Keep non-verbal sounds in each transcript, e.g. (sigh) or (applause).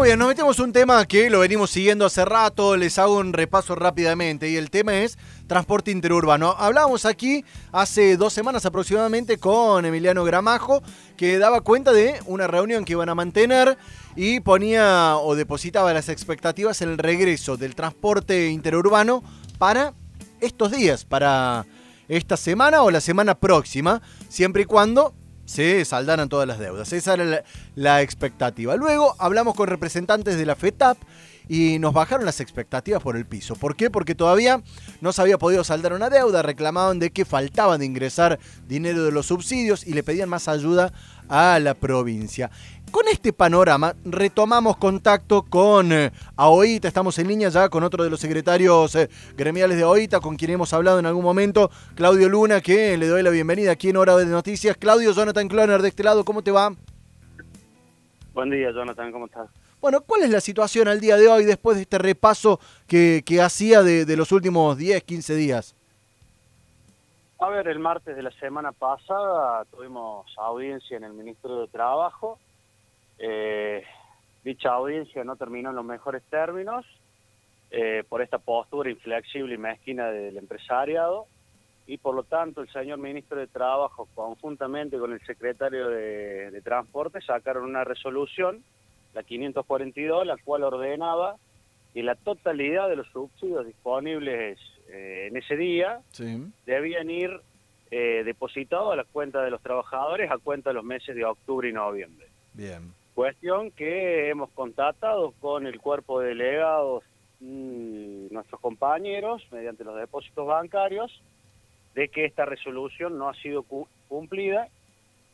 Muy bien, nos metemos un tema que lo venimos siguiendo hace rato, les hago un repaso rápidamente y el tema es transporte interurbano. Hablábamos aquí hace dos semanas aproximadamente con Emiliano Gramajo que daba cuenta de una reunión que iban a mantener y ponía o depositaba las expectativas en el regreso del transporte interurbano para estos días, para esta semana o la semana próxima, siempre y cuando se saldaran todas las deudas. Esa era la, la, expectativa. Luego hablamos con representantes de la FETAP y nos bajaron las expectativas por el piso. ¿Por qué? Porque todavía no se había podido saldar una deuda, reclamaban de que faltaba de ingresar dinero de los subsidios y le pedían más ayuda a la provincia. Con este panorama retomamos contacto con eh, AOITA, estamos en línea ya con otro de los secretarios eh, gremiales de AOITA, con quien hemos hablado en algún momento, Claudio Luna, que le doy la bienvenida aquí en Hora de Noticias. Claudio, Jonathan Cloner de este lado, ¿cómo te va? Buen día, Jonathan, ¿cómo estás? Bueno, ¿cuál es la situación al día de hoy después de este repaso que, hacía de, de los últimos 10, 15 días? A ver, el martes de la semana pasada tuvimos audiencia en el Ministerio de Trabajo. Eh, dicha audiencia no terminó en los mejores términos eh, por esta postura inflexible y mezquina del empresariado y por lo tanto el señor ministro de Trabajo conjuntamente con el secretario de, de Transporte sacaron una resolución, la 542, la cual ordenaba que la totalidad de los subsidios disponibles eh, en ese día Sí. debían ir eh, depositados a las cuentas de los trabajadores a cuenta de los meses de octubre y noviembre. Bien. Cuestión que hemos contactado con el cuerpo de delegados, mm, nuestros compañeros, mediante los depósitos bancarios, de que esta resolución no ha sido cu- cumplida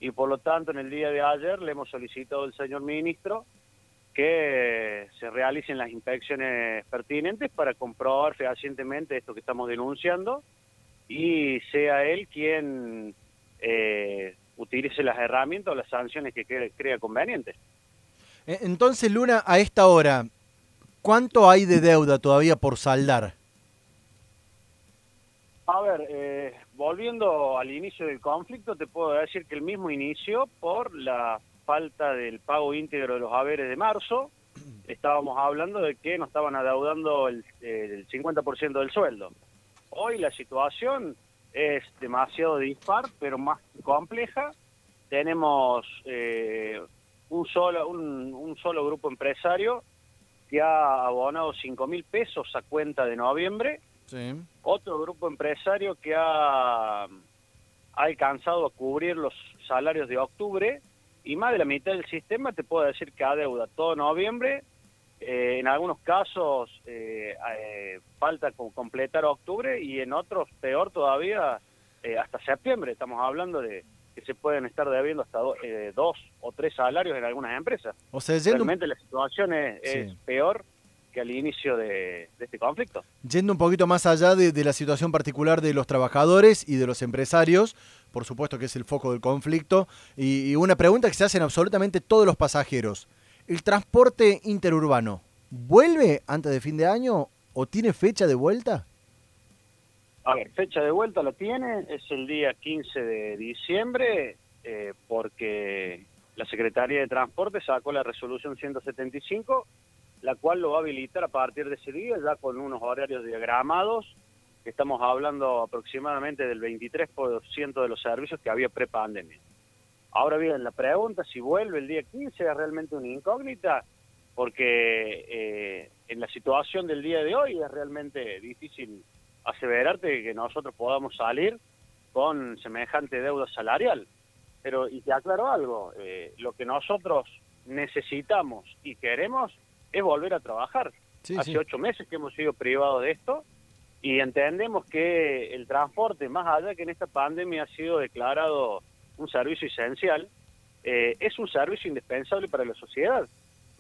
y por lo tanto en el día de ayer le hemos solicitado al señor ministro que se realicen las inspecciones pertinentes para comprobar fehacientemente esto que estamos denunciando y sea él quien eh, utilice las herramientas o las sanciones que cre- crea convenientes. E- Entonces, Luna, a esta hora, ¿cuánto hay de deuda todavía por saldar? A ver, eh, volviendo al inicio del conflicto, te puedo decir que el mismo inició por la falta del pago íntegro de los haberes de marzo. (clears throat) Estábamos hablando de que nos estaban adeudando el, el 50% del sueldo. Hoy la situación es demasiado dispar, pero más compleja. Tenemos eh, un, solo, un, un solo grupo empresario que ha abonado 5 mil pesos a cuenta de noviembre Sí. otro grupo empresario que ha, ha alcanzado a cubrir los salarios de octubre y más de la mitad del sistema te puedo decir que adeuda todo noviembre, eh, en algunos casos eh, eh, falta completar octubre y en otros peor todavía hasta septiembre, estamos hablando de que se pueden estar debiendo hasta do- dos o tres salarios en algunas empresas. O sea, yendo, Realmente la situación es, peor que al inicio de- de este conflicto. yendo un poquito más allá de, de la situación particular de los trabajadores y de los empresarios, por supuesto que es el foco del conflicto, y, una pregunta que se hacen absolutamente todos los pasajeros. ¿El transporte interurbano vuelve antes de fin de año o tiene fecha de vuelta? A ver, fecha de vuelta la tiene, es el día 15 de diciembre, eh, porque la Secretaría de Transporte sacó la resolución 175, la cual lo va a habilitar a partir de ese día, ya con unos horarios diagramados, estamos hablando aproximadamente del 23% de los servicios que había prepandemia. Ahora bien, la pregunta si vuelve el día 15 es realmente una incógnita, porque eh, en la situación del día de hoy es realmente difícil aseverarte que nosotros podamos salir con semejante deuda salarial. Pero, y te aclaro algo, eh, lo que nosotros necesitamos y queremos es volver a trabajar. Sí, Hace sí. ocho meses que hemos sido privados de esto y entendemos que el transporte, más allá que en esta pandemia ha sido declarado un servicio esencial, eh, es un servicio indispensable para la sociedad.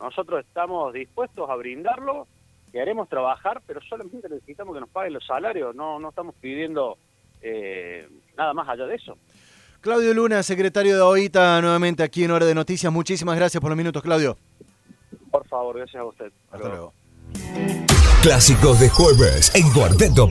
Nosotros estamos dispuestos a brindarlo, queremos trabajar, pero solamente necesitamos que nos paguen los salarios, no, no estamos pidiendo eh, nada más allá de eso. Claudio Luna, secretario de OITA, nuevamente aquí en Hora de Noticias. Muchísimas gracias por los minutos, Claudio. Por favor, gracias a usted. Hasta luego. Clásicos de jueves en Cuarteto.